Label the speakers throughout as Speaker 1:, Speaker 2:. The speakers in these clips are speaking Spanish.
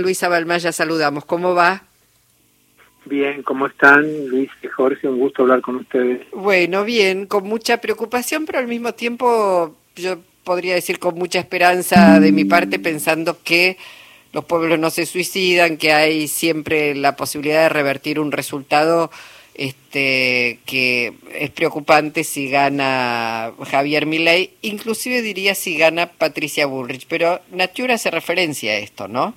Speaker 1: Luisa Balmaya, saludamos. ¿Cómo va?
Speaker 2: Bien, ¿cómo están Luis y Jorge? Un gusto hablar con ustedes.
Speaker 1: Bueno, bien, con mucha preocupación, pero al mismo tiempo yo podría decir con mucha esperanza de mi parte, pensando que los pueblos no se suicidan, que hay siempre la posibilidad de revertir un resultado este, que es preocupante si gana Javier Milei, inclusive diría si gana Patricia Bullrich, pero Natura hace referencia a esto, ¿no?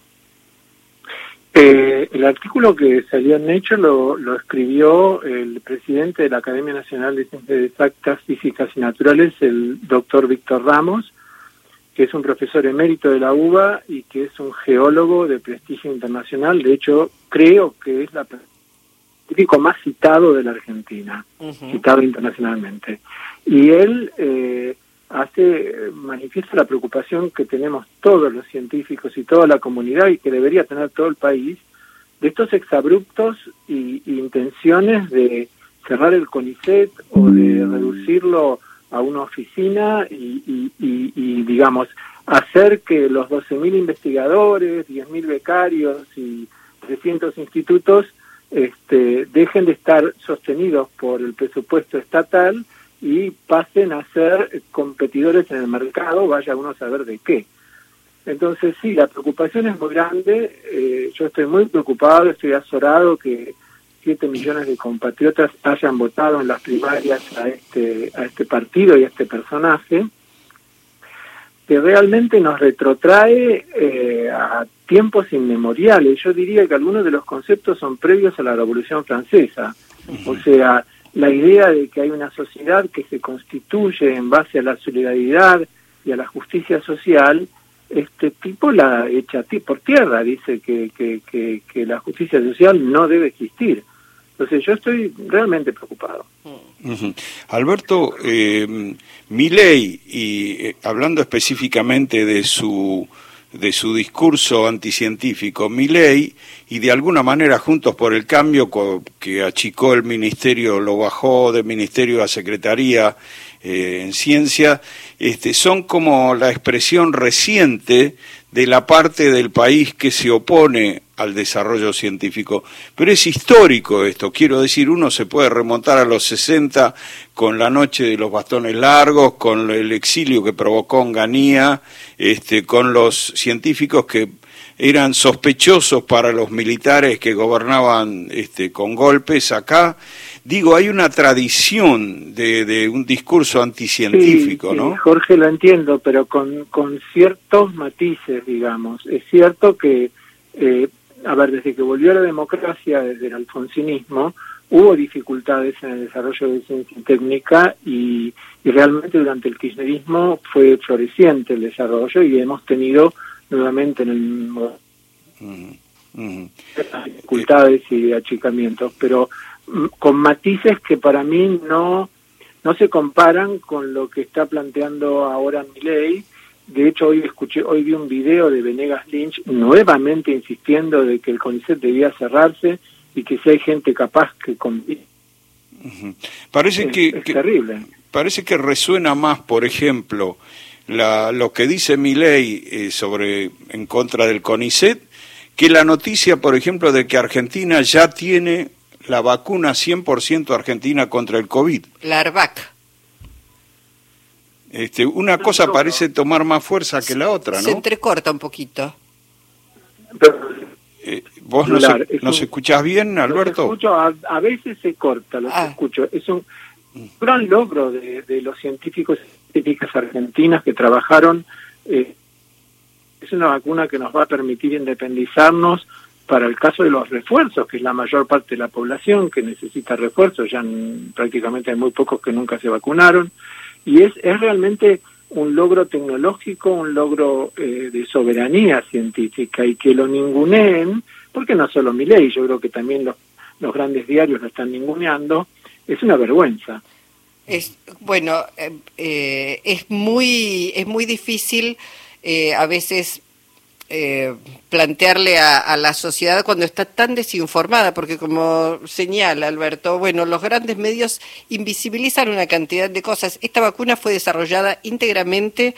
Speaker 2: Eh, el artículo que salió en Hecho lo, lo escribió el presidente de la Academia Nacional de Ciencias Exactas, Físicas y Naturales, el doctor Víctor Ramos, que es un profesor emérito de la UBA y que es un geólogo de prestigio internacional. De hecho, creo que es la científico más citado de la Argentina, citado internacionalmente. Y él eh, hace manifiesta la preocupación que tenemos todos los científicos y toda la comunidad y que debería tener todo el país de estos exabruptos y, intenciones de cerrar el CONICET o de reducirlo a una oficina y, y digamos hacer que los 12.000 investigadores, 10.000 becarios y 300 institutos este, dejen de estar sostenidos por el presupuesto estatal y pasen a ser competidores en el mercado, vaya uno a saber de qué. Entonces sí, la preocupación es muy grande, eh, yo estoy muy preocupado, estoy azorado que 7 millones de compatriotas hayan votado en las primarias a este, a este partido y a este personaje, que realmente nos retrotrae eh, a tiempos inmemoriales. Yo diría que algunos de los conceptos son previos a la Revolución Francesa. O sea, la idea de que hay una sociedad que se constituye en base a la solidaridad y a la justicia social, este tipo la echa por tierra, dice que, que, que, la justicia social no debe existir. Entonces yo estoy realmente preocupado.
Speaker 3: Alberto, eh, mi ley, y eh, hablando específicamente de su de su discurso anticientífico, mi ley, y de alguna manera Juntos por el Cambio, que achicó el ministerio, lo bajó de ministerio a secretaría eh, en ciencia, este, son como la expresión reciente de la parte del país que se opone al desarrollo científico. Pero es histórico esto, quiero decir, uno se puede remontar a los 60 con la noche de los bastones largos, con el exilio que provocó Onganía, este, con los científicos que eran sospechosos para los militares que gobernaban este, con golpes acá. Digo, hay una tradición de, un discurso anticientífico, ¿no?
Speaker 2: Jorge, lo entiendo, pero con, con ciertos matices, digamos. Es cierto que, eh, a ver, desde que volvió la democracia, desde el alfonsinismo, hubo dificultades en el desarrollo de ciencia y técnica y, y realmente durante el kirchnerismo fue floreciente el desarrollo y hemos tenido nuevamente en el dificultades y achicamientos, pero mm, con matices que para mí no no se comparan con lo que está planteando ahora mi ley. De hecho, hoy escuché, hoy vi un video de Venegas Lynch nuevamente insistiendo de que el CONICET debía cerrarse y que si hay gente capaz que
Speaker 3: Parece que, terrible. Parece que resuena más, por ejemplo, la, lo que dice mi ley eh, sobre en contra del CONICET que la noticia, por ejemplo, de que Argentina ya tiene la vacuna 100% argentina contra el COVID.
Speaker 1: La ARVAC.
Speaker 3: Este, una cosa parece tomar más fuerza que la otra, ¿no?
Speaker 1: Se entrecorta un poquito.
Speaker 3: Eh, ¿Vos nos, nos escuchás bien, Alberto?
Speaker 2: Escucho, a, veces se corta, lo ah. escucho. Es un gran logro de, de los científicos científicas argentinas que trabajaron. Eh, es una vacuna que nos va a permitir independizarnos para el caso de los refuerzos, que es la mayor parte de la población que necesita refuerzos, ya prácticamente hay muy pocos que nunca se vacunaron, y es, es realmente un logro tecnológico, un logro eh, de soberanía científica, y que lo ninguneen, porque no solo mi ley, yo creo que también los, los grandes diarios lo están ninguneando, es una vergüenza.
Speaker 1: Es, bueno, eh, eh, es, muy, es muy difícil eh, a veces plantearle a, la sociedad cuando está tan desinformada, porque como señala Alberto, bueno, los grandes medios invisibilizan una cantidad de cosas. Esta vacuna fue desarrollada íntegramente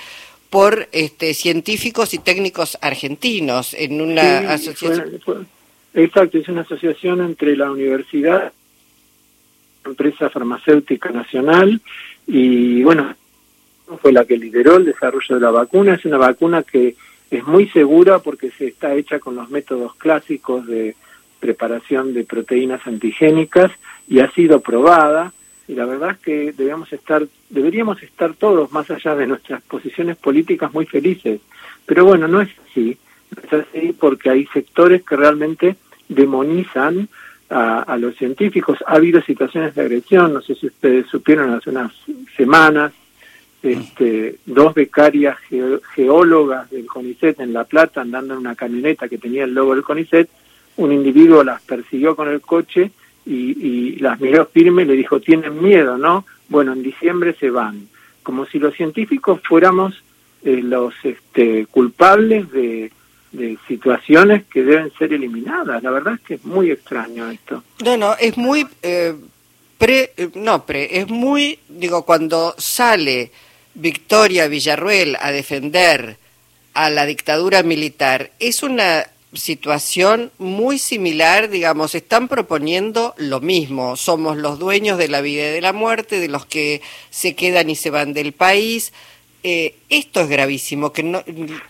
Speaker 1: por este, científicos y técnicos argentinos en una asociación.
Speaker 2: exacto, es una asociación entre la universidad, empresa farmacéutica nacional y bueno, fue la que lideró el desarrollo de la vacuna. Es una vacuna que es muy segura porque se está hecha con los métodos clásicos de preparación de proteínas antigénicas y ha sido probada. Y la verdad es que debemos estar deberíamos estar todos más allá de nuestras posiciones políticas muy felices. Pero bueno no es así. No es así porque hay sectores que realmente demonizan a, a los científicos ha habido situaciones de agresión no sé si ustedes supieron hace unas semanas este, dos becarias geólogas del CONICET en La Plata andando en una camioneta que tenía el logo del CONICET, un individuo las persiguió con el coche y, las miró firme y le dijo, tienen miedo, ¿no? Bueno, en diciembre se van. Como si los científicos fuéramos eh, los este, culpables de, situaciones que deben ser eliminadas. La verdad es que es muy extraño esto.
Speaker 1: No, no, es muy... Eh, pre, eh, no, pre, es muy, digo, cuando sale Victoria Villarruel a defender a la dictadura militar, es una situación muy similar, digamos, están proponiendo lo mismo, somos los dueños de la vida y de la muerte, de los que se quedan y se van del país. Eh, esto es gravísimo, que no,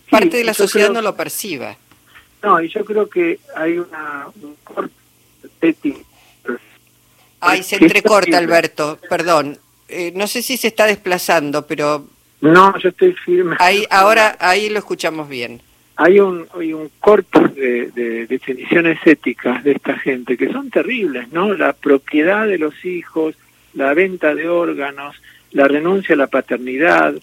Speaker 1: parte de la sociedad no lo perciba.
Speaker 2: No, y yo creo que hay una, un corte
Speaker 1: Ay, se entrecorta, Alberto, perdón. Eh, no sé si se está desplazando, pero...
Speaker 2: No, yo estoy firme.
Speaker 1: Ahí, ahora, ahí lo escuchamos bien.
Speaker 2: Hay un, hay un corpus de, de definiciones éticas de esta gente que son terribles, ¿no? La propiedad de los hijos, la venta de órganos, la renuncia a la paternidad,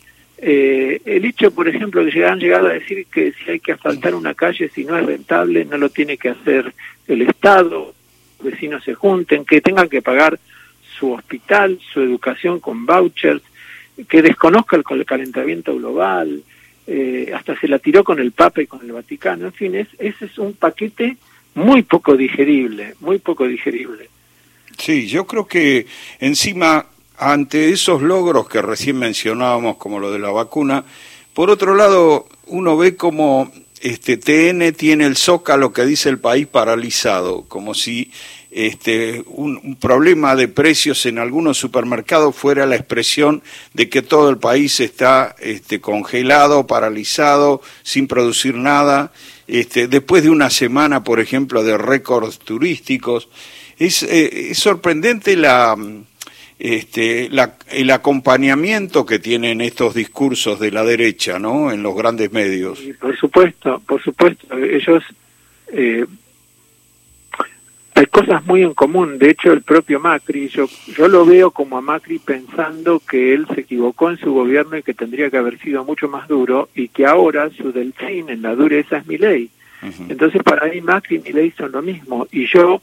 Speaker 2: eh, el hecho, por ejemplo, que han llegado a decir que si hay que asfaltar una calle, si no es rentable, no lo tiene que hacer el Estado, vecinos se junten, que tengan que pagar su hospital, su educación con vouchers, que desconozca el, calentamiento global, eh, hasta se la tiró con el Papa y con el Vaticano, en fin, es, ese es un paquete muy poco digerible, muy poco digerible.
Speaker 3: Sí, yo creo que encima, ante esos logros que recién mencionábamos, como lo de la vacuna, por otro lado, uno ve como este TN tiene el zócalo que dice el país paralizado, como si este, un, problema de precios en algunos supermercados fuera la expresión de que todo el país está este, congelado, paralizado, sin producir nada. Este, después de una semana, por ejemplo, de récords turísticos, es, eh, sorprendente la, este, el acompañamiento que tienen estos discursos de la derecha, ¿no? En los grandes medios.
Speaker 2: por supuesto, por supuesto. Ellos eh, hay cosas muy en común. De hecho, el propio Macri, yo, yo lo veo como a Macri pensando que él se equivocó en su gobierno y que tendría que haber sido mucho más duro y que ahora su delfín en la dureza es mi ley. Entonces, para mí Macri y mi ley son lo mismo. Y yo,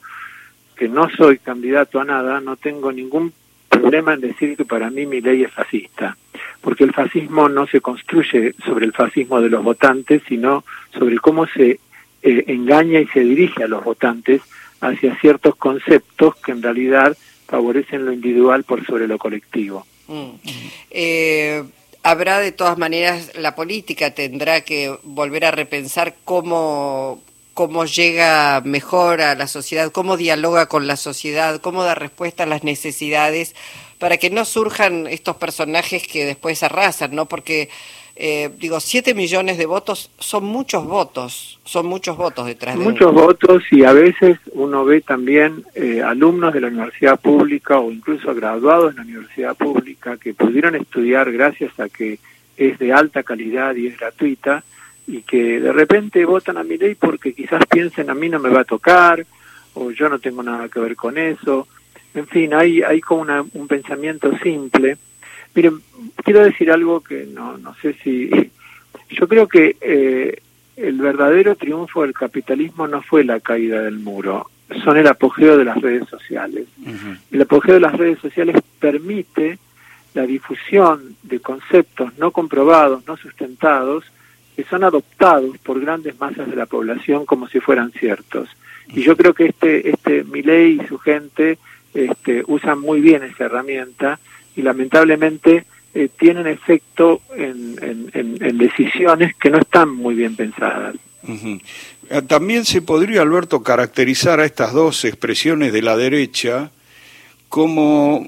Speaker 2: que no soy candidato a nada, no tengo ningún problema en decir que para mí mi ley es fascista. Porque el fascismo no se construye sobre el fascismo de los votantes, sino sobre cómo se eh, engaña y se dirige a los votantes hacia ciertos conceptos que en realidad favorecen lo individual por sobre lo colectivo. Mm.
Speaker 1: Eh, habrá de todas maneras, la política tendrá que volver a repensar cómo, cómo llega mejor a la sociedad, cómo dialoga con la sociedad, cómo da respuesta a las necesidades, para que no surjan estos personajes que después arrasan, ¿no? Porque eh, digo, 7 millones de votos son muchos votos, son muchos votos detrás de
Speaker 2: Muchos votos y a veces uno ve también eh, alumnos de la universidad pública o incluso graduados de la universidad pública que pudieron estudiar gracias a que es de alta calidad y es gratuita y que de repente votan a mi ley porque quizás piensen a mí no me va a tocar o yo no tengo nada que ver con eso. En fin, hay, hay como un pensamiento simple Miren, quiero decir algo que no, no sé si... Yo creo que eh, el verdadero triunfo del capitalismo no fue la caída del muro, son el apogeo de las redes sociales. El apogeo de las redes sociales permite la difusión de conceptos no comprobados, no sustentados, que son adoptados por grandes masas de la población como si fueran ciertos. Y yo creo que este, este Milei y su gente este, usan muy bien esa herramienta y lamentablemente eh, tienen efecto en, decisiones que no están muy bien pensadas.
Speaker 3: Eh, también se podría, Alberto, caracterizar a estas dos expresiones de la derecha como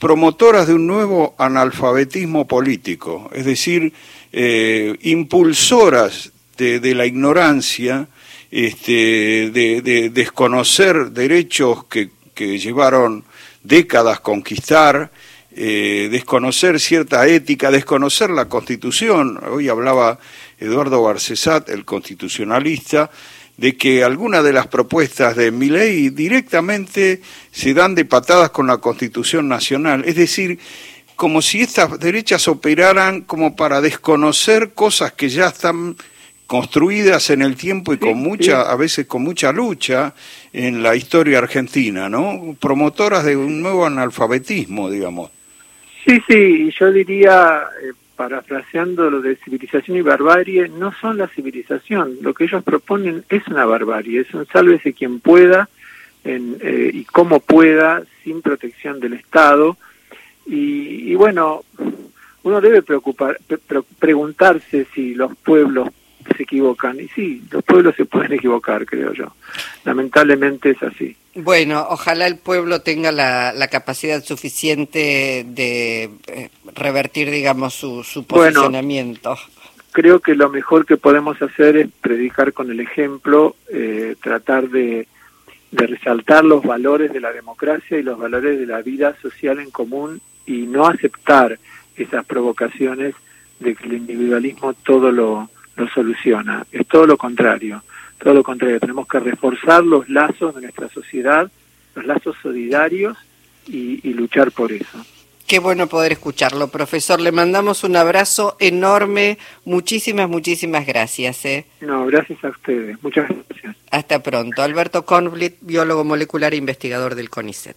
Speaker 3: promotoras de un nuevo analfabetismo político, es decir, eh, impulsoras de, la ignorancia, este, de, desconocer derechos que, llevaron décadas conquistar, eh, desconocer cierta ética, desconocer la Constitución. Hoy hablaba Eduardo Barcesat, el constitucionalista, de que algunas de las propuestas de mi ley directamente se dan de patadas con la Constitución Nacional. Es decir, como si estas derechas operaran como para desconocer cosas que ya están construidas en el tiempo y con mucha, a veces con mucha lucha en la historia argentina, ¿no? Promotoras de un nuevo analfabetismo, digamos.
Speaker 2: Sí, sí, yo diría, eh, parafraseando lo de civilización y barbarie, no son la civilización. Lo que ellos proponen es una barbarie, es un sálvese quien pueda en, eh, y como pueda, sin protección del Estado. Y, bueno, uno debe preocupar, preguntarse si los pueblos se equivocan. Y sí, los pueblos se pueden equivocar, creo yo. Lamentablemente es así.
Speaker 1: Bueno, ojalá el pueblo tenga la, capacidad suficiente de eh, revertir, digamos, su, su posicionamiento.
Speaker 2: creo que lo mejor que podemos hacer es predicar con el ejemplo, eh, tratar de, de resaltar los valores de la democracia y los valores de la vida social en común y no aceptar esas provocaciones de que el individualismo todo lo, lo soluciona. Es todo lo contrario, todo lo contrario. Tenemos que reforzar los lazos de nuestra sociedad, los lazos solidarios y, y luchar por eso.
Speaker 1: Qué bueno poder escucharlo, profesor. Le mandamos un abrazo enorme. Muchísimas, muchísimas gracias. ¿eh?
Speaker 2: No, gracias a ustedes. Muchas gracias.
Speaker 1: Hasta pronto. Alberto Conblit, biólogo molecular e investigador del CONICET.